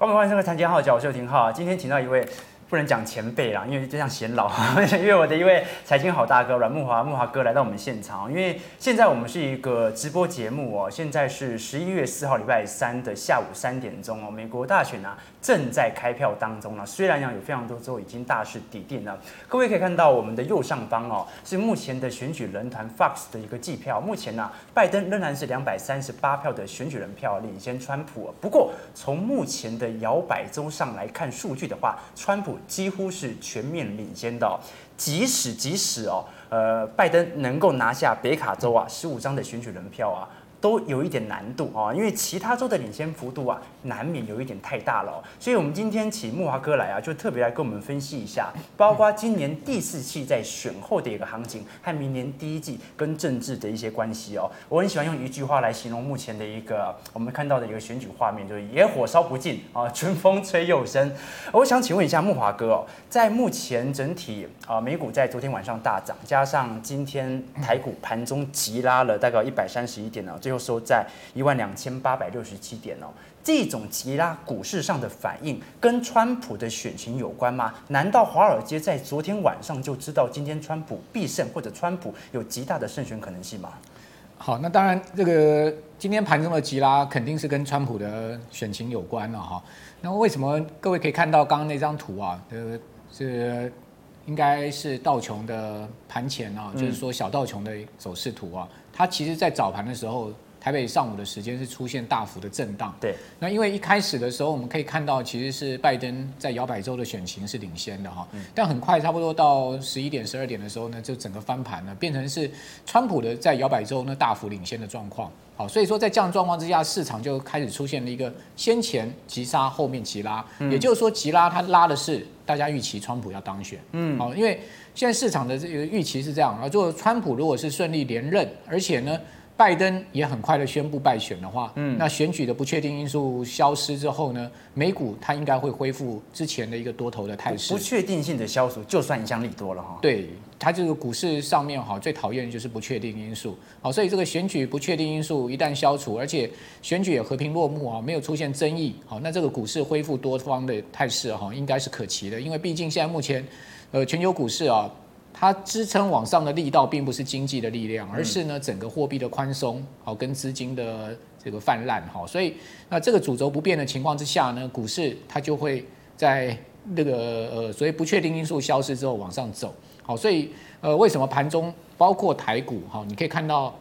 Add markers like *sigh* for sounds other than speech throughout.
欢迎欢迎收看《财经号》，我是廷浩。今天请到一位。不能讲前辈啦，因为就像显老，*laughs* 因为我的一位财经好大哥阮木华，木华哥来到我们现场。因为现在我们是一个直播节目哦，现在是十一月四号礼拜三的下午三点钟哦，美国大选啊正在开票当中了。虽然讲有非常多州已经大势抵定了，各位可以看到我们的右上方哦，是目前的选举人团 Fox 的一个计票。目前呢，拜登仍然是两百三十八票的选举人票领先川普。不过从目前的摇摆州上来看数据的话，川普。几乎是全面领先的，即使即使哦，呃，拜登能够拿下北卡州啊十五张的选举人票啊。都有一点难度啊，因为其他州的领先幅度啊，难免有一点太大了。所以，我们今天请慕华哥来啊，就特别来跟我们分析一下，包括今年第四季在选后的一个行情，和明年第一季跟政治的一些关系哦。我很喜欢用一句话来形容目前的一个我们看到的一个选举画面，就是野火烧不尽啊，春风吹又生。我想请问一下慕华哥哦，在目前整体啊美股在昨天晚上大涨，加上今天台股盘中急拉了大概一百三十一点呢。最后收在一万两千八百六十七点哦，这种急拉股市上的反应跟川普的选情有关吗？难道华尔街在昨天晚上就知道今天川普必胜，或者川普有极大的胜选可能性吗？好，那当然，这个今天盘中的急拉肯定是跟川普的选情有关了哈。那为什么各位可以看到刚刚那张图啊？呃，是应该是道琼的盘前啊，就是说小道琼的走势图啊。它其实，在早盘的时候，台北上午的时间是出现大幅的震荡。对，那因为一开始的时候，我们可以看到，其实是拜登在摇摆州的选情是领先的哈。但很快，差不多到十一点、十二点的时候呢，就整个翻盘了，变成是川普的在摇摆州呢大幅领先的状况。好，所以说在这样状况之下，市场就开始出现了一个先前急杀，后面急拉。也就是说，急拉它拉的是大家预期川普要当选。嗯，好，因为。现在市场的这个预期是这样啊，就川普如果是顺利连任，而且呢，拜登也很快的宣布败选的话，嗯，那选举的不确定因素消失之后呢，美股它应该会恢复之前的一个多头的态势。不确定性的消除，就算影响力多了哈。对，它这个股市上面哈，最讨厌的就是不确定因素。好，所以这个选举不确定因素一旦消除，而且选举也和平落幕啊，没有出现争议，好，那这个股市恢复多方的态势哈，应该是可期的，因为毕竟现在目前。呃，全球股市啊，它支撑往上的力道并不是经济的力量，而是呢整个货币的宽松，好跟资金的这个泛滥，哈，所以那这个主轴不变的情况之下呢，股市它就会在那个呃所谓不确定因素消失之后往上走，好，所以呃为什么盘中包括台股哈，你可以看到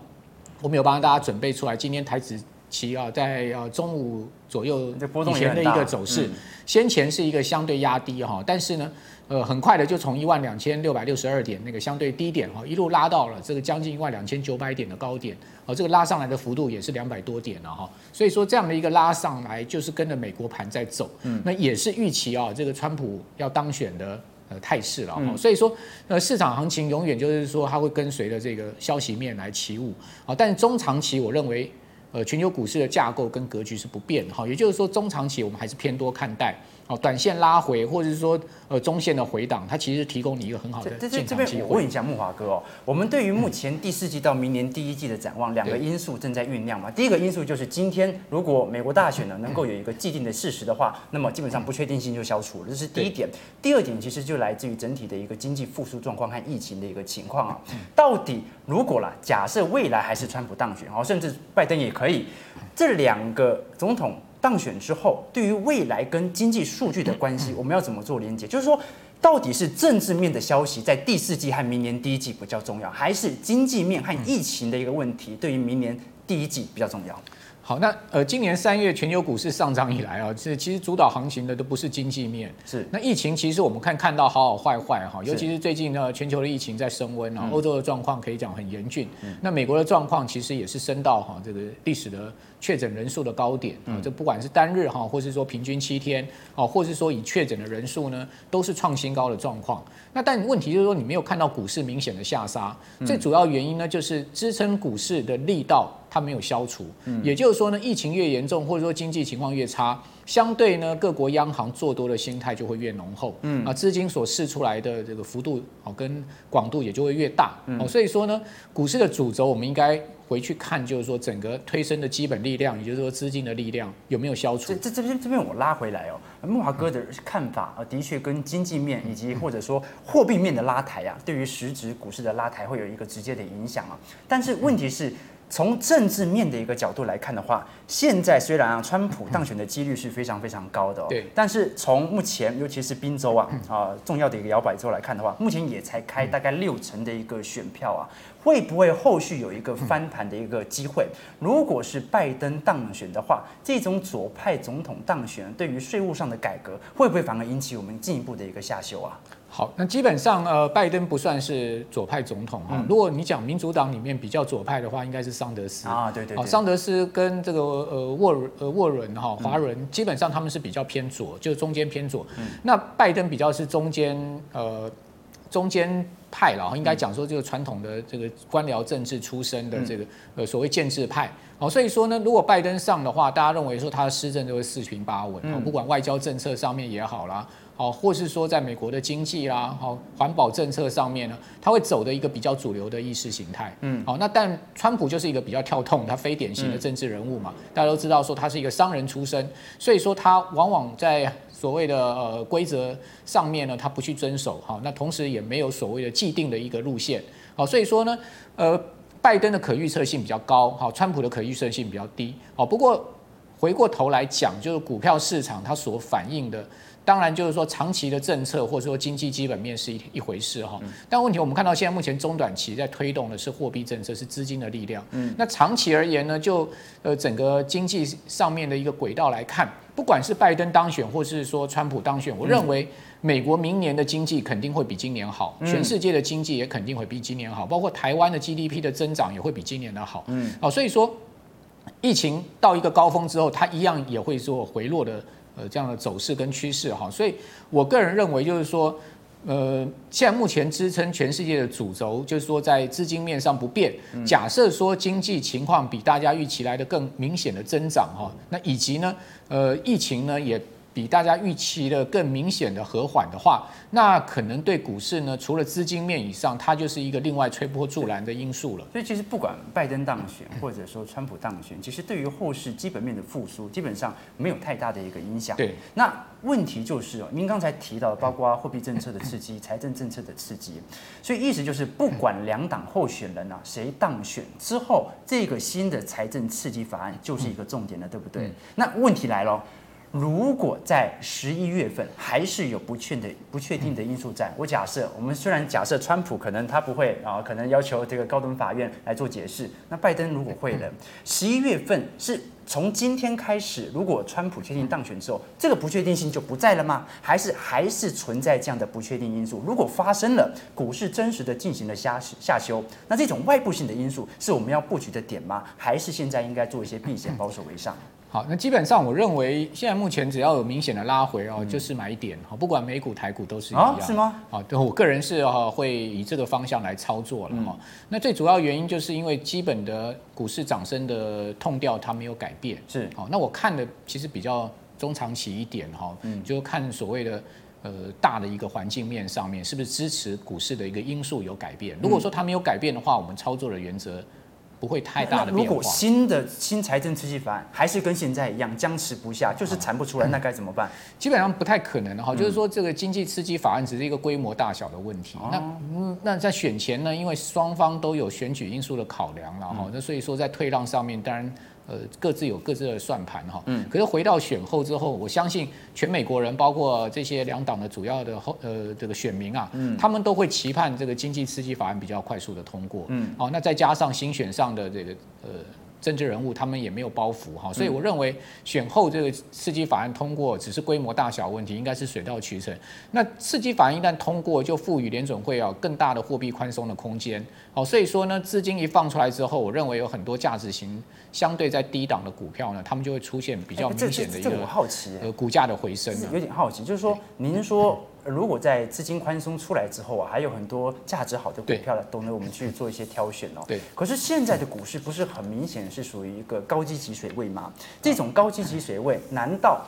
我们有帮大家准备出来，今天台指期啊在呃中午左右以前的一个走势，先前是一个相对压低哈，但是呢。呃，很快的就从一万两千六百六十二点那个相对低点哈，一路拉到了这个将近一万两千九百点的高点，哦，这个拉上来的幅度也是两百多点了哈，所以说这样的一个拉上来就是跟着美国盘在走，嗯，那也是预期啊，这个川普要当选的呃态势了哈，所以说呃市场行情永远就是说它会跟随着这个消息面来起舞，啊，但是中长期我认为呃全球股市的架构跟格局是不变的哈，也就是说中长期我们还是偏多看待。哦，短线拉回，或者是说，呃，中线的回档，它其实提供你一个很好的机会。我问一下木华哥哦，我们对于目前第四季到明年第一季的展望，两个因素正在酝酿嘛？第一个因素就是今天如果美国大选呢能够有一个既定的事实的话，那么基本上不确定性就消除了，这是第一点。第二点其实就来自于整体的一个经济复苏状况和疫情的一个情况啊。到底如果啦，假设未来还是川普当选，哦，甚至拜登也可以，这两个总统。当选之后，对于未来跟经济数据的关系，*clears throat* 我们要怎么做连接？就是说，到底是政治面的消息在第四季和明年第一季比较重要，还是经济面和疫情的一个问题对于明年第一季比较重要？好，那呃，今年三月全球股市上涨以来啊，是其实主导行情的都不是经济面，是。那疫情，其实我们看看到好好坏坏哈，尤其是最近呢，全球的疫情在升温啊，欧洲的状况可以讲很严峻，那美国的状况其实也是升到哈这个历史的确诊人数的高点啊，这不管是单日哈，或是说平均七天啊，或是说以确诊的人数呢，都是创新高的状况。那但问题就是说，你没有看到股市明显的下杀，最主要原因呢，就是支撑股市的力道。它没有消除。嗯也就是说呢，疫情越严重，或者说经济情况越差，相对呢，各国央行做多的心态就会越浓厚。嗯啊，资金所释出来的这个幅度哦跟广度也就会越大。哦，所以说呢，股市的主轴我们应该。回去看，就是说整个推升的基本力量，也就是说资金的力量有没有消除？这这这边这边我拉回来哦，木华哥的看法啊，的确跟经济面以及或者说货币面的拉抬啊，对于实质股市的拉抬会有一个直接的影响啊。但是问题是。从政治面的一个角度来看的话，现在虽然啊，川普当选的几率是非常非常高的哦，对，但是从目前尤其是宾州啊啊重要的一个摇摆州来看的话，目前也才开大概六成的一个选票啊，会不会后续有一个翻盘的一个机会？如果是拜登当选的话，这种左派总统当选对于税务上的改革，会不会反而引起我们进一步的一个下修啊？好，那基本上呃，拜登不算是左派总统哈。如果你讲民主党里面比较左派的话，应该是桑德斯啊，对对，对。桑德斯跟这个呃沃呃沃伦哈华伦，基本上他们是比较偏左，就是中间偏左。那拜登比较是中间呃中间派了，应该讲说这个传统的这个官僚政治出身的这个呃所谓建制派。好，所以说呢，如果拜登上的话，大家认为说他的施政就会四平八稳，不管外交政策上面也好啦。好，或是说在美国的经济啦，好环保政策上面呢，他会走的一个比较主流的意识形态。嗯，好，那但川普就是一个比较跳痛，他非典型的政治人物嘛，大家都知道说他是一个商人出身，所以说他往往在所谓的呃规则上面呢，他不去遵守。好，那同时也没有所谓的既定的一个路线。好，所以说呢，呃，拜登的可预测性比较高，好，川普的可预测性比较低。好，不过回过头来讲，就是股票市场它所反映的。当然，就是说长期的政策或者说经济基本面是一一回事哈。但问题我们看到现在目前中短期在推动的是货币政策，是资金的力量。嗯。那长期而言呢，就呃整个经济上面的一个轨道来看，不管是拜登当选或是说川普当选，我认为美国明年的经济肯定会比今年好，全世界的经济也肯定会比今年好，包括台湾的 GDP 的增长也会比今年的好。嗯。好，所以说疫情到一个高峰之后，它一样也会做回落的。呃，这样的走势跟趋势哈，所以我个人认为就是说，呃，现在目前支撑全世界的主轴，就是说在资金面上不变。假设说经济情况比大家预期来的更明显的增长哈，那以及呢，呃，疫情呢也。比大家预期的更明显的和缓的话，那可能对股市呢，除了资金面以上，它就是一个另外推波助澜的因素了。所以其实不管拜登当选，或者说川普当选，其实对于后市基本面的复苏，基本上没有太大的一个影响。对。那问题就是哦，您刚才提到的，包括货币政策的刺激、财政政策的刺激，所以意思就是，不管两党候选人啊谁当选之后，这个新的财政刺激法案就是一个重点了，对不对？那问题来了。如果在十一月份还是有不确的不确定的因素在，我假设我们虽然假设川普可能他不会啊，可能要求这个高等法院来做解释，那拜登如果会了，*laughs* 十一月份是从今天开始，如果川普确定当选之后，这个不确定性就不在了吗？还是还是存在这样的不确定因素？如果发生了，股市真实的进行了下下修，那这种外部性的因素是我们要布局的点吗？还是现在应该做一些避险，保守为上？好，那基本上我认为现在目前只要有明显的拉回哦，就是买点哈，不管美股台股都是一样，是吗？好，对我个人是哈会以这个方向来操作了哈。那最主要原因就是因为基本的股市涨升的痛调它没有改变，是好。那我看的其实比较中长期一点哈，嗯，就看所谓的呃大的一个环境面上面是不是支持股市的一个因素有改变。如果说它没有改变的话，我们操作的原则。不会太大的变化。如果新的新财政刺激法案还是跟现在一样僵持不下，就是产不出来，那该怎么办？基本上不太可能的哈，就是说这个经济刺激法案只是一个规模大小的问题。那嗯，那在选前呢，因为双方都有选举因素的考量了哈，那所以说在退让上面，当然。呃，各自有各自的算盘哈。嗯。可是回到选后之后，我相信全美国人，包括这些两党的主要的后呃这个选民啊，嗯，他们都会期盼这个经济刺激法案比较快速的通过。嗯。好，那再加上新选上的这个呃。政治人物他们也没有包袱哈，所以我认为选后这个刺激法案通过只是规模大小问题，应该是水到渠成。那刺激法案一旦通过，就赋予联准会啊更大的货币宽松的空间。好，所以说呢，资金一放出来之后，我认为有很多价值型相对在低档的股票呢，他们就会出现比较明显的一个好奇，呃股价的回升。有点好奇，就是说您说如果在资金宽松出来之后啊，还有很多价值好的股票，呢，都能我们去做一些挑选哦。对。可是现在的股市不是很明显是属于一个高基级水位吗？这种高基级水位，难道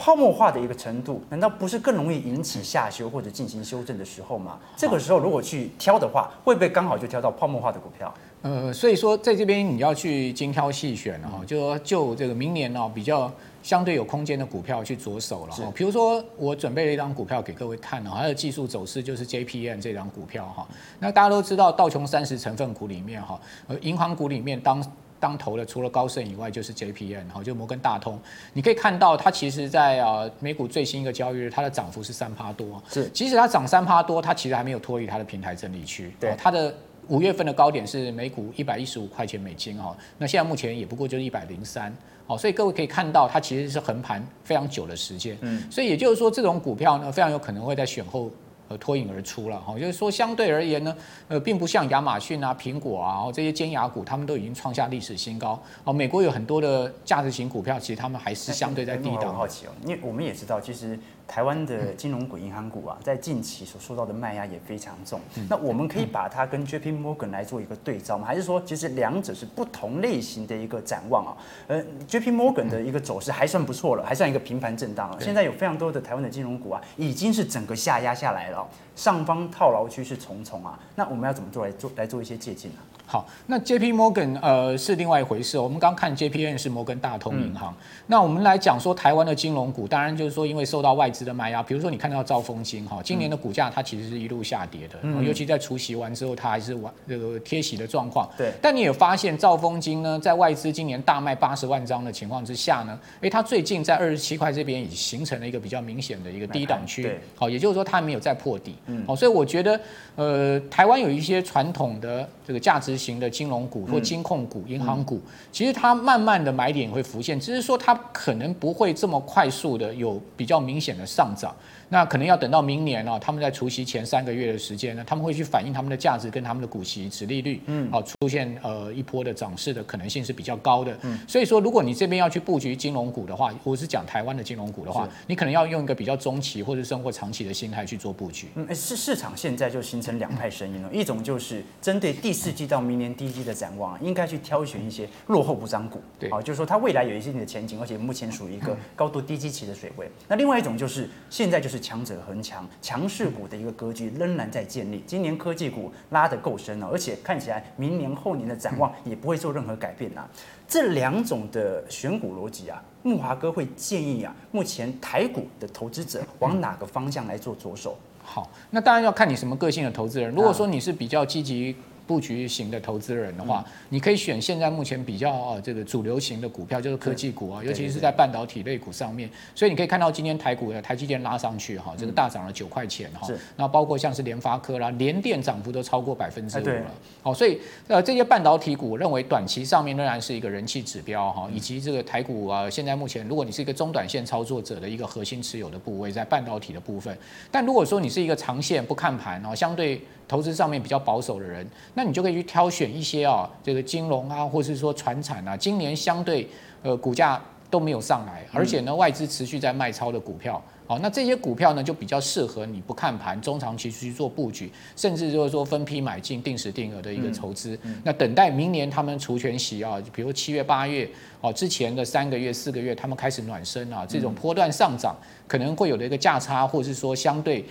泡沫化的一个程度，难道不是更容易引起下修或者进行修正的时候吗？这个时候如果去挑的话，会不会刚好就挑到泡沫化的股票？呃，所以说在这边你要去精挑细选哦，就说就这个明年呢比较。相对有空间的股票去着手了哈，比如说我准备了一张股票给各位看哦，它的技术走势就是 JPM 这张股票哈。那大家都知道道琼三十成分股里面哈，呃，银行股里面当当头的除了高盛以外就是 JPN 哈，就摩根大通。你可以看到它其实在啊美股最新一个交易日，它的涨幅是三趴多。是，即使它涨三趴多，它其实还没有脱离它的平台整理区。对，它的五月份的高点是每股一百一十五块钱美金哈，那现在目前也不过就是一百零三。好，所以各位可以看到，它其实是横盘非常久的时间。嗯，所以也就是说，这种股票呢，非常有可能会在选后呃脱颖而出了。哈，就是说相对而言呢，呃，并不像亚马逊啊、苹果啊，这些尖牙股，他们都已经创下历史新高。哦，美国有很多的价值型股票，其实他们还是相对在低档。我好奇哦，因为我们也知道，其实。台湾的金融股、银行股啊，在近期所受到的卖压也非常重。那我们可以把它跟 JP Morgan 来做一个对照吗？还是说，其实两者是不同类型的一个展望啊？呃，JP Morgan 的一个走势还算不错了，还算一个平盘震荡。现在有非常多的台湾的金融股啊，已经是整个下压下来了，上方套牢区是重重啊。那我们要怎么做来做来做一些借鉴呢？好，那 JP Morgan 呃是另外一回事。我们刚看 JPM 是摩根大通银行。嗯、那我们来讲说台湾的金融股，当然就是说因为受到外资的卖压，比如说你看到兆丰金哈，今年的股价它其实是一路下跌的，嗯、尤其在除息完之后，它还是完这个贴息的状况。对。但你也发现兆丰金呢，在外资今年大卖八十万张的情况之下呢，诶，它最近在二十七块这边已经形成了一个比较明显的一个低档区。对。好，也就是说它还没有再破底。嗯。好，所以我觉得呃，台湾有一些传统的这个价值型的金融股或金控股、银行股，其实它慢慢的买点会浮现，只是说它可能不会这么快速的有比较明显的上涨。那可能要等到明年啊，他们在除夕前三个月的时间呢，他们会去反映他们的价值跟他们的股息、值利率，嗯，好出现呃一波的涨势的可能性是比较高的。嗯，所以说如果你这边要去布局金融股的话，我是讲台湾的金融股的话，你可能要用一个比较中期或者生活长期的心态去做布局。嗯，市市场现在就形成两派声音了，一种就是针对第四季到明年第一季的展望，应该去挑选一些落后不涨股，对，好，就是说它未来有一些的前景，而且目前属于一个高度低基期的水位。那另外一种就是现在就是强者恒强。强势股的一个格局仍然在建立，今年科技股拉得够深了，而且看起来明年后年的展望也不会做任何改变啊。这两种的选股逻辑啊，木华哥会建议啊，目前台股的投资者往哪个方向来做着手？好，那当然要看你什么个性的投资人。如果说你是比较积极。布局型的投资人的话，你可以选现在目前比较啊这个主流型的股票，就是科技股啊，尤其是在半导体类股上面。所以你可以看到今天台股的台积电拉上去哈，这个大涨了九块钱哈。那包括像是联发科啦、联电涨幅都超过百分之五了。好，所以呃这些半导体股，我认为短期上面仍然是一个人气指标哈，以及这个台股啊，现在目前如果你是一个中短线操作者的一个核心持有的部位在半导体的部分，但如果说你是一个长线不看盘哦，相对。投资上面比较保守的人，那你就可以去挑选一些啊，这个金融啊，或是说传产啊，今年相对呃股价都没有上来，而且呢外资持续在卖超的股票，好，那这些股票呢就比较适合你不看盘，中长期去做布局，甚至就是说分批买进、定时定额的一个筹资。那等待明年他们除权息啊，比如七月、八月哦之前的三个月、四个月，他们开始暖身啊，这种波段上涨可能会有的一个价差，或是说相对。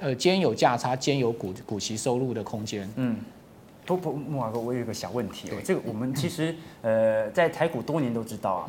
呃，兼有价差，兼有股股息收入的空间。嗯，不不，木华哥，我有一个小问题哦。这个我们其实呃，在台股多年都知道啊。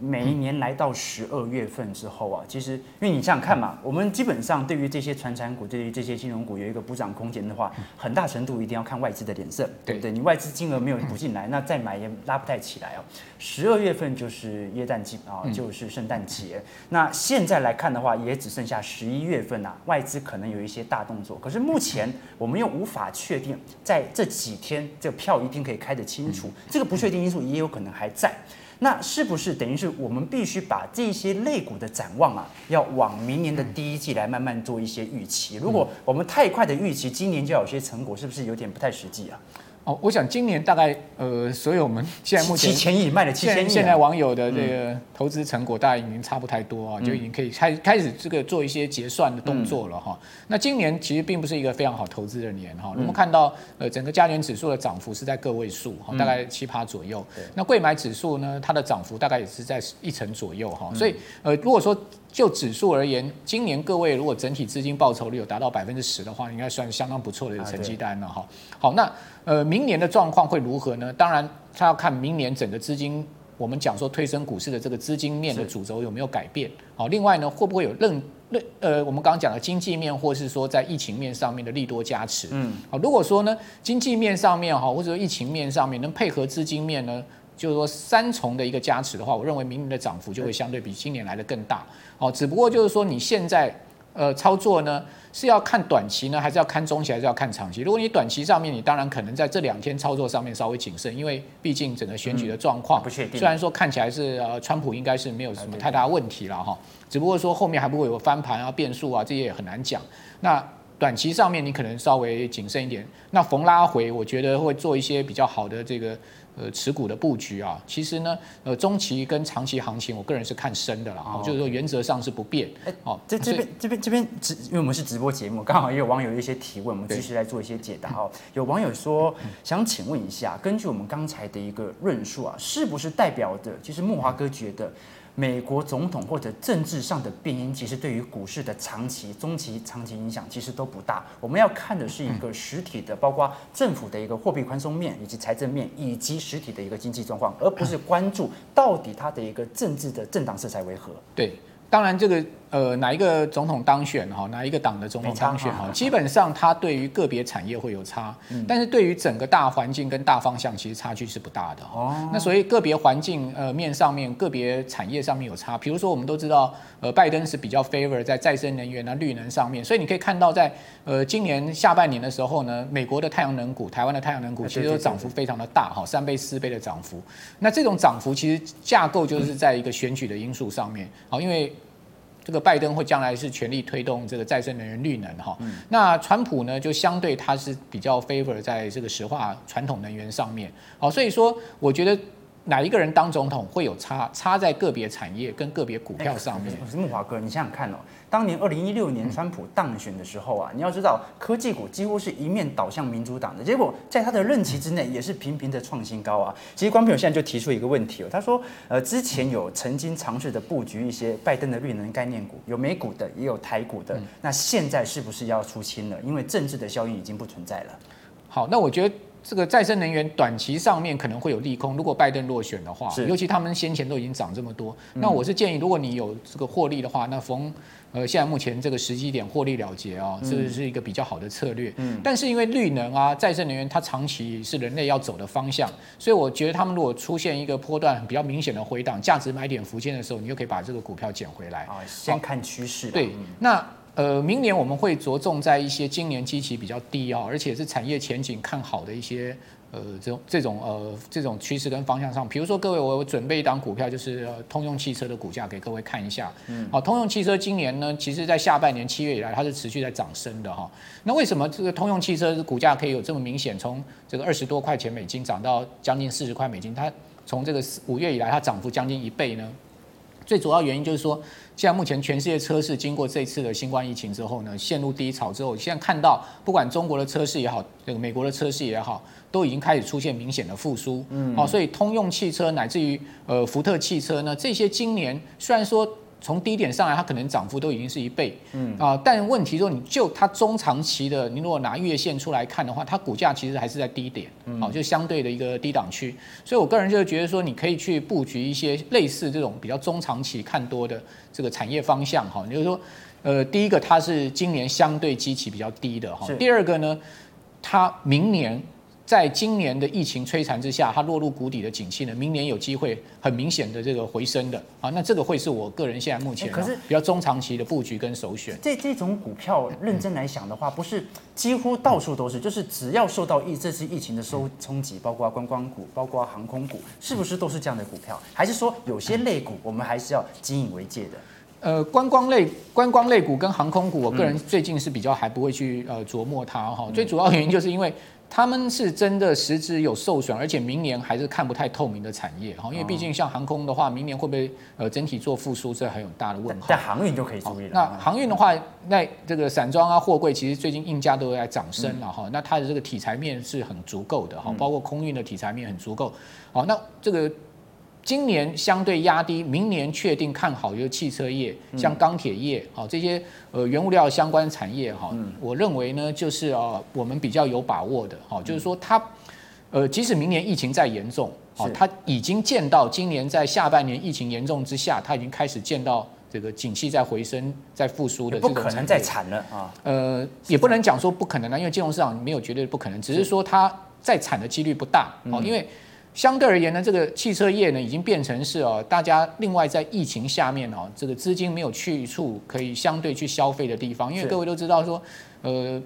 嗯每一年来到十二月份之后啊，其实因为你想想看嘛，我们基本上对于这些传产股、对于这些金融股有一个补涨空间的话，很大程度一定要看外资的脸色，对不对？你外资金额没有补进来，那再买也拉不太起来哦。十二月份就是耶诞季啊，就是圣诞节。那现在来看的话，也只剩下十一月份啊，外资可能有一些大动作。可是目前我们又无法确定，在这几天这个票一定可以开得清楚，这个不确定因素也有可能还在。那是不是等于是我们必须把这些类股的展望啊，要往明年的第一季来慢慢做一些预期？如果我们太快的预期今年就要有些成果，是不是有点不太实际啊？哦，我想今年大概呃，所有我们 *laughs* 现在目前七千亿卖了七千亿，现在网友的这个投资成果大概已经差不太多啊，就已经可以开开始这个做一些结算的动作了哈。那今年其实并不是一个非常好投资的年哈。我们看到呃，整个加权指数的涨幅是在个位数哈，大概七趴左右。那贵买指数呢，它的涨幅大概也是在一成左右哈。所以呃，如果说就指数而言，今年各位如果整体资金报酬率有达到百分之十的话，应该算相当不错的成绩单了哈。好，那呃，明年的状况会如何呢？当然，它要看明年整个资金，我们讲说推升股市的这个资金面的主轴有没有改变。好，另外呢，会不会有任任呃，我们刚刚讲的经济面，或是说在疫情面上面的利多加持？嗯，好，如果说呢，经济面上面哈，或者说疫情面上面能配合资金面呢？就是说三重的一个加持的话，我认为明年的涨幅就会相对比今年来的更大。哦，只不过就是说你现在呃操作呢是要看短期呢，还是要看中期，还是要看长期？如果你短期上面，你当然可能在这两天操作上面稍微谨慎，因为毕竟整个选举的状况不确定。虽然说看起来是呃川普应该是没有什么太大问题了哈，只不过说后面还不会有翻盘啊、变数啊，这些也很难讲。那短期上面你可能稍微谨慎一点。那逢拉回，我觉得会做一些比较好的这个。呃，持股的布局啊，其实呢，呃，中期跟长期行情，我个人是看深的了啊，就是说原则上是不变。哎，哦，这这边这边这边直，因为我们是直播节目，刚好也有网友一些提问，我们继续来做一些解答 *laughs* 哦。有网友说，想请问一下，根据我们刚才的一个论述啊，是不是代表的，其实木华哥觉得？美国总统或者政治上的变因，其实对于股市的长期、中期、长期影响其实都不大。我们要看的是一个实体的，包括政府的一个货币宽松面，以及财政面，以及实体的一个经济状况，而不是关注到底它的一个政治的政党色彩为何。对，当然这个。呃，哪一个总统当选哈？哪一个党的总统当选哈？基本上它对于个别产业会有差，但是对于整个大环境跟大方向，其实差距是不大的哦。那所以个别环境呃面上面，个别产业上面有差。比如说我们都知道，呃，拜登是比较 favor 在再生能源啊、绿能上面，所以你可以看到在呃今年下半年的时候呢，美国的太阳能股、台湾的太阳能股其实都涨幅非常的大哈，三倍、四倍的涨幅。那这种涨幅其实架构就是在一个选举的因素上面，好，因为。这个拜登会将来是全力推动这个再生能源绿能哈，那川普呢就相对他是比较 favor 在这个石化传统能源上面，好，所以说我觉得。哪一个人当总统会有差？差在个别产业跟个别股票上面。是木华哥，你想想看哦，当年二零一六年川普当选的时候啊，你要知道科技股几乎是一面倒向民主党的，结果在他的任期之内也是频频的创新高啊。其实观众朋友现在就提出一个问题哦，他说，呃，之前有曾经尝试的布局一些拜登的绿能概念股，有美股的，也有台股的，那现在是不是要出清了？因为政治的效应已经不存在了。好，那我觉得。这个再生能源短期上面可能会有利空，如果拜登落选的话，尤其他们先前都已经涨这么多，那我是建议，如果你有这个获利的话，那逢呃现在目前这个时机点获利了结啊，这是一个比较好的策略。嗯，但是因为绿能啊、再生能源它长期是人类要走的方向，所以我觉得他们如果出现一个波段比较明显的回档，价值买点浮现的时候，你就可以把这个股票捡回来啊。先看趋势。对，那。呃，明年我们会着重在一些今年基期比较低啊，而且是产业前景看好的一些呃这种这种呃这种趋势跟方向上。比如说，各位，我准备一档股票，就是通用汽车的股价给各位看一下。嗯，好，通用汽车今年呢，其实在下半年七月以来，它是持续在涨升的哈。那为什么这个通用汽车的股价可以有这么明显，从这个二十多块钱美金涨到将近四十块美金？它从这个五月以来，它涨幅将近一倍呢？最主要原因就是说，现在目前全世界车市经过这次的新冠疫情之后呢，陷入低潮之后，现在看到不管中国的车市也好，这个美国的车市也好，都已经开始出现明显的复苏。嗯，哦，所以通用汽车乃至于呃福特汽车呢，这些今年虽然说。从低点上来，它可能涨幅都已经是一倍，嗯。啊，但问题说，你就它中长期的，你如果拿月线出来看的话，它股价其实还是在低点，好，就相对的一个低档区，所以我个人就觉得说，你可以去布局一些类似这种比较中长期看多的这个产业方向，哈，就是说，呃，第一个它是今年相对基期比较低的，哈，第二个呢，它明年。在今年的疫情摧残之下，它落入谷底的景气呢，明年有机会很明显的这个回升的啊，那这个会是我个人现在目前可是比较中长期的布局跟首选。这这种股票认真来想的话，不是几乎到处都是，就是只要受到疫这次疫情的收冲击，包括观光股，包括航空股，是不是都是这样的股票？还是说有些类股我们还是要谨以为戒的？呃，观光类观光类股跟航空股，我个人最近是比较还不会去呃琢磨它哈。最主要原因就是因为。他们是真的实质有受损，而且明年还是看不太透明的产业哈，因为毕竟像航空的话，明年会不会呃整体做复苏，这很有大的问号。在航运就可以注意了。那航运的话，那这个散装啊、货柜，其实最近运价都在涨升了哈、嗯。那它的这个题材面是很足够的哈，包括空运的题材面很足够。好，那这个。今年相对压低，明年确定看好，就是汽车业、像钢铁业，好这些呃原物料相关产业哈，我认为呢就是啊我们比较有把握的，哈，就是说它呃即使明年疫情再严重，好，它已经见到今年在下半年疫情严重之下，它已经开始见到这个景气在回升、在复苏的。不可能再惨了啊！呃，也不能讲说不可能啊，因为金融市场没有绝对不可能，只是说它再惨的几率不大，哦，因为。相对而言呢，这个汽车业呢，已经变成是哦，大家另外在疫情下面哦，这个资金没有去处可以相对去消费的地方，因为各位都知道说，呃，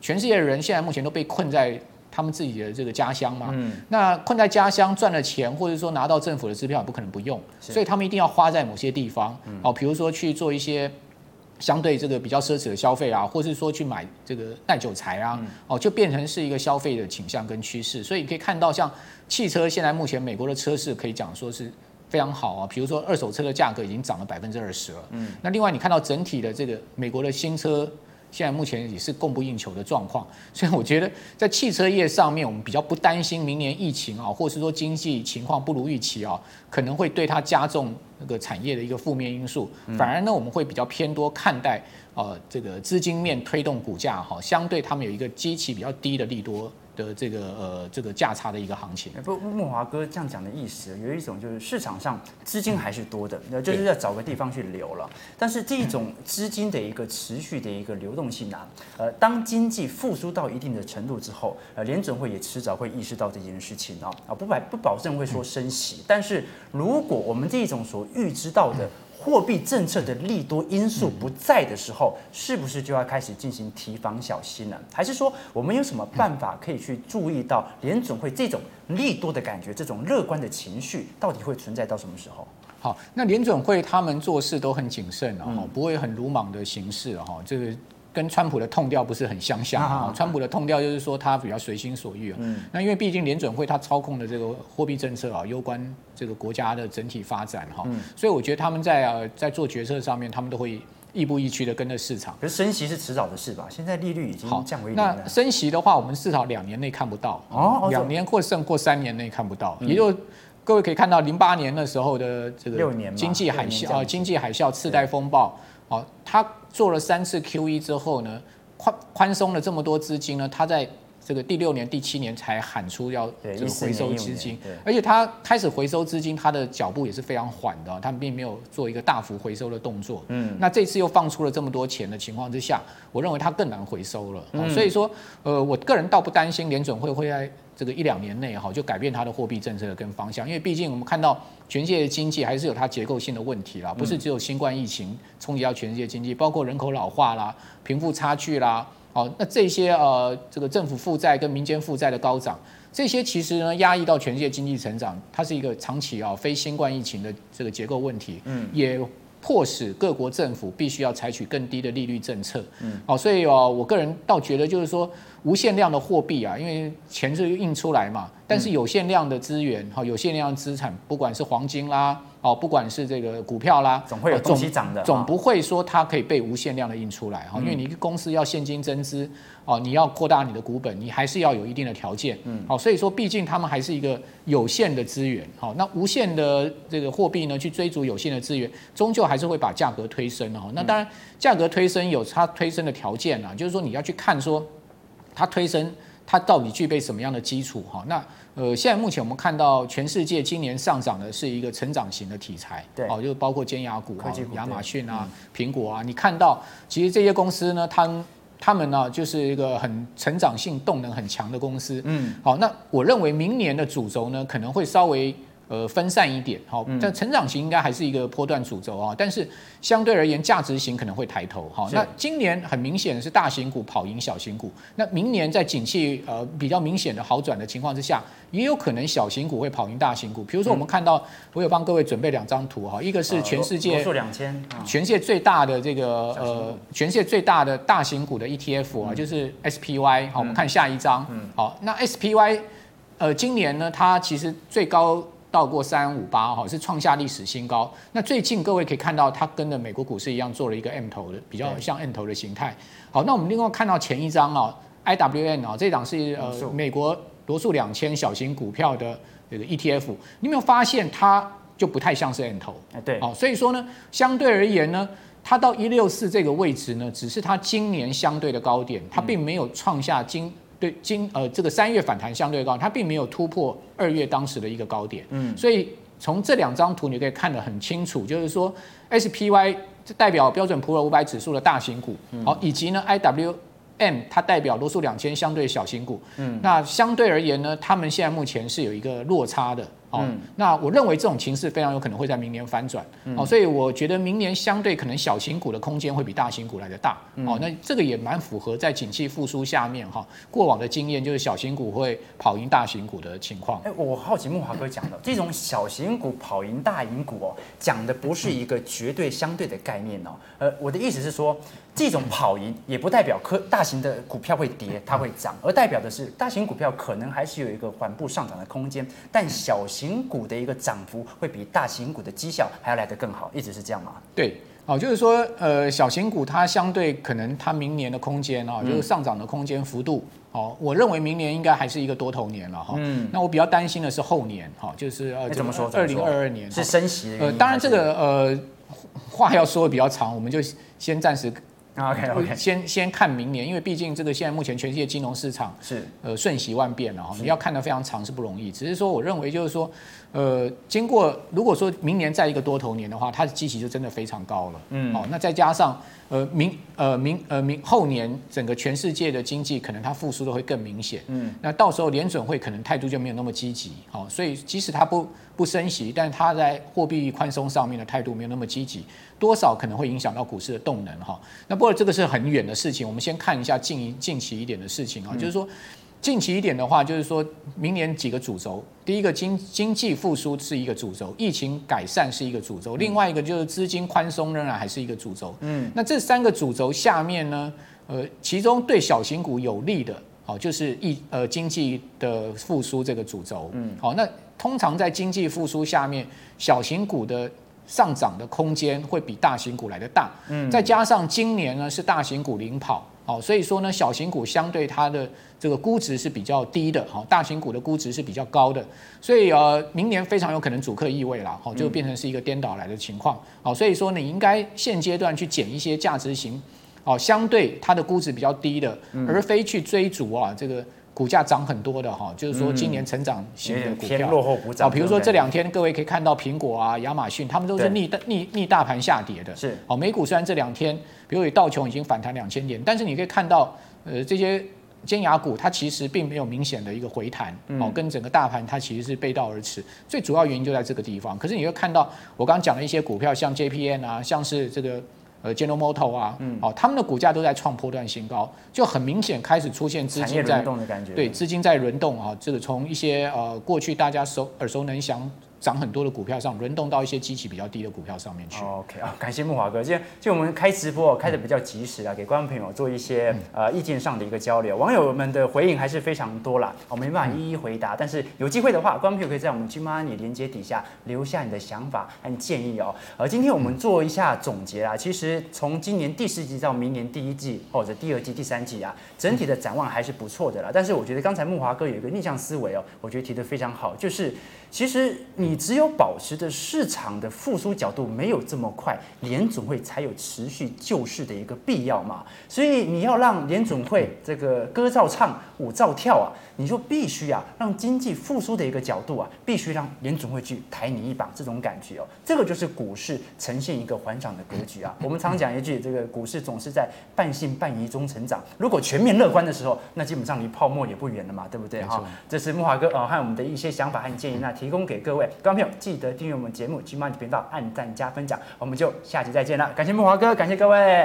全世界的人现在目前都被困在他们自己的这个家乡嘛，嗯，那困在家乡赚了钱，或者说拿到政府的支票也不可能不用，所以他们一定要花在某些地方，哦，比如说去做一些。相对这个比较奢侈的消费啊，或是说去买这个耐久材啊，哦，就变成是一个消费的倾向跟趋势。所以你可以看到，像汽车现在目前美国的车市可以讲说是非常好啊。比如说二手车的价格已经涨了百分之二十了。嗯。那另外你看到整体的这个美国的新车。现在目前也是供不应求的状况，*laughs* 所以我觉得在汽车业上面，我们比较不担心明年疫情啊，或是说经济情况不如预期啊，可能会对它加重那个产业的一个负面因素。反而呢，我们会比较偏多看待呃这个资金面推动股价哈，相对他们有一个基期比较低的利多。的这个呃这个价差的一个行情，不木华哥这样讲的意思，有一种就是市场上资金还是多的，那就是要找个地方去流了。但是这种资金的一个持续的一个流动性啊，呃，当经济复苏到一定的程度之后，呃，联准会也迟早会意识到这件事情啊啊，不保不保证会说升息，但是如果我们这种所预知到的。货币政策的利多因素不在的时候，是不是就要开始进行提防小心了？还是说我们有什么办法可以去注意到联准会这种利多的感觉，这种乐观的情绪到底会存在到什么时候？好，那联准会他们做事都很谨慎啊，不会很鲁莽的行事哈，这个。跟川普的痛调不是很相像啊。川普的痛调就是说他比较随心所欲啊。那因为毕竟联准会他操控的这个货币政策啊，攸关这个国家的整体发展哈。所以我觉得他们在呃在做决策上面，他们都会亦步亦趋的跟着市场。可是升息是迟早的事吧？现在利率已经降为零。那升息的话，我们至少两年内看不到哦，两年或甚或三年内看不到。也就各位可以看到，零八年那时候的这个经济海啸啊，经济海啸次贷风暴。哦，他做了三次 QE 之后呢，宽宽松了这么多资金呢，它在这个第六年、第七年才喊出要这个回收资金，而且他开始回收资金，他的脚步也是非常缓的，他们并没有做一个大幅回收的动作。嗯，那这次又放出了这么多钱的情况之下，我认为他更难回收了。所以说，呃，我个人倒不担心联准会会在。这个一两年内哈，就改变它的货币政策跟方向，因为毕竟我们看到全世界的经济还是有它结构性的问题啦，不是只有新冠疫情冲击到全世界经济，包括人口老化啦、贫富差距啦，哦，那这些呃，这个政府负债跟民间负债的高涨，这些其实呢压抑到全世界经济成长，它是一个长期啊非新冠疫情的这个结构问题，嗯，也。迫使各国政府必须要采取更低的利率政策，嗯，好，所以哦，我个人倒觉得就是说，无限量的货币啊，因为钱是印出来嘛，但是有限量的资源，哈，有限量的资产，不管是黄金啦。哦，不管是这个股票啦，总会有东西涨的，总不会说它可以被无限量的印出来哈，因为你一个公司要现金增资，哦，你要扩大你的股本，你还是要有一定的条件，嗯，好，所以说毕竟他们还是一个有限的资源，好，那无限的这个货币呢，去追逐有限的资源，终究还是会把价格推升哈，那当然价格推升有它推升的条件啊，就是说你要去看说它推升它到底具备什么样的基础哈，那。呃，现在目前我们看到全世界今年上涨的是一个成长型的题材，对，哦，就包括尖牙股啊，亚马逊啊，苹果啊，你看到其实这些公司呢，他们他们呢就是一个很成长性动能很强的公司，嗯，好，那我认为明年的主轴呢可能会稍微呃，分散一点，好，但成长型应该还是一个波段主轴啊，但是相对而言，价值型可能会抬头，哈。那今年很明显是大型股跑赢小型股，那明年在景气呃比较明显的好转的情况之下，也有可能小型股会跑赢大型股。比如说，我们看到我有帮各位准备两张图哈，一个是全世界两千，全世界最大的这个呃，全世界最大的大型股的 ETF 啊，就是 SPY。好，我们看下一张，好，那 SPY 呃，今年呢，它其实最高。到过三五八哈，是创下历史新高。那最近各位可以看到，它跟着美国股市一样，做了一个 M 头的，比较像 M 头的形态。好，那我们另外看到前一张啊，IWN 啊，这档是呃美国罗素两千小型股票的这个 ETF。你有没有发现它就不太像是 M 头？哎，对。好，所以说呢，相对而言呢，它到一六四这个位置呢，只是它今年相对的高点，它并没有创下今。对，今呃这个三月反弹相对高，它并没有突破二月当时的一个高点，嗯，所以从这两张图你可以看得很清楚，就是说 SPY 代表标准普尔五百指数的大型股，好，以及呢 IWM 它代表罗素两千相对小型股，嗯，那相对而言呢，他们现在目前是有一个落差的。哦，那我认为这种情势非常有可能会在明年反转。哦，所以我觉得明年相对可能小型股的空间会比大型股来的大。哦，那这个也蛮符合在景气复苏下面哈，过往的经验就是小型股会跑赢大型股的情况。哎，我好奇木华哥讲的这种小型股跑赢大型股哦，讲的不是一个绝对相对的概念哦。呃，我的意思是说，这种跑赢也不代表科大型的股票会跌，它会涨，而代表的是大型股票可能还是有一个缓步上涨的空间，但小型型股的一个涨幅会比大型股的绩效还要来得更好，一直是这样吗？对，哦，就是说，呃，小型股它相对可能它明年的空间啊，就是上涨的空间幅度，哦，我认为明年应该还是一个多头年了哈。嗯，那我比较担心的是后年，哈，就是呃，怎么说？二零二二年是升息的。呃，当然这个呃话要说的比较长，我们就先暂时。OK OK，先先看明年，因为毕竟这个现在目前全世界金融市场是。呃瞬息万变了哈，你要看得非常长是不容易。只是说，我认为就是说，呃，经过如果说明年再一个多头年的话，它的基期就真的非常高了。嗯，好，那再加上呃明呃明呃明后年整个全世界的经济可能它复苏的会更明显。嗯，那到时候联准会可能态度就没有那么积极。好，所以即使它不不升息，但它在货币宽松上面的态度没有那么积极。多少可能会影响到股市的动能哈？那不过这个是很远的事情，我们先看一下近近期一点的事情啊，就是说近期一点的话，就是说明年几个主轴，第一个经经济复苏是一个主轴，疫情改善是一个主轴，另外一个就是资金宽松仍然还是一个主轴。嗯，那这三个主轴下面呢，呃，其中对小型股有利的，好，就是疫呃经济的复苏这个主轴。嗯，好，那通常在经济复苏下面，小型股的。上涨的空间会比大型股来的大，嗯，再加上今年呢是大型股领跑，好，所以说呢小型股相对它的这个估值是比较低的，好，大型股的估值是比较高的，所以呃明年非常有可能主客易位了，好，就变成是一个颠倒来的情况，好，所以说你应该现阶段去减一些价值型，哦，相对它的估值比较低的，而非去追逐啊这个。股价涨很多的哈，就是说今年成长型的股票，落后补涨。比如说这两天各位可以看到苹果啊、亚马逊，他们都是逆逆逆大盘下跌的。是，好，美股虽然这两天，比如道琼已经反弹两千点，但是你可以看到，呃，这些尖牙股它其实并没有明显的一个回弹，哦，跟整个大盘它其实是背道而驰。最主要原因就在这个地方。可是你会看到我刚刚讲的一些股票，像 JPN 啊，像是这个。呃，General Motors 啊，嗯，哦，他们的股价都在创波段新高，就很明显开始出现资金在动的感觉，对，资金在轮动啊，这个从一些呃过去大家熟耳熟能详。涨很多的股票上轮动到一些基期比较低的股票上面去。OK 啊，感谢木华哥。今天就我们开直播开的比较及时啊，给观众朋友做一些呃意见上的一个交流。网友们的回应还是非常多啦，我没办法一一回答。但是有机会的话，观众朋友可以在我们 GMoney 连接底下留下你的想法和建议哦。而今天我们做一下总结啊。其实从今年第四季到明年第一季或者第二季、第三季啊，整体的展望还是不错的啦。但是我觉得刚才木华哥有一个逆向思维哦，我觉得提的非常好，就是。其实你只有保持着市场的复苏角度没有这么快，联准会才有持续救市的一个必要嘛。所以你要让联准会这个歌照唱，舞照跳啊，你就必须啊让经济复苏的一个角度啊，必须让联准会去抬你一把，这种感觉哦，这个就是股市呈现一个缓涨的格局啊。我们常讲一句，这个股市总是在半信半疑中成长。如果全面乐观的时候，那基本上离泡沫也不远了嘛，对不对哈？这是木华哥呃和我们的一些想法和建议那。提供给各位，观众朋友记得订阅我们节目金曼的频道，按赞加分享，我们就下期再见了。感谢木华哥，感谢各位。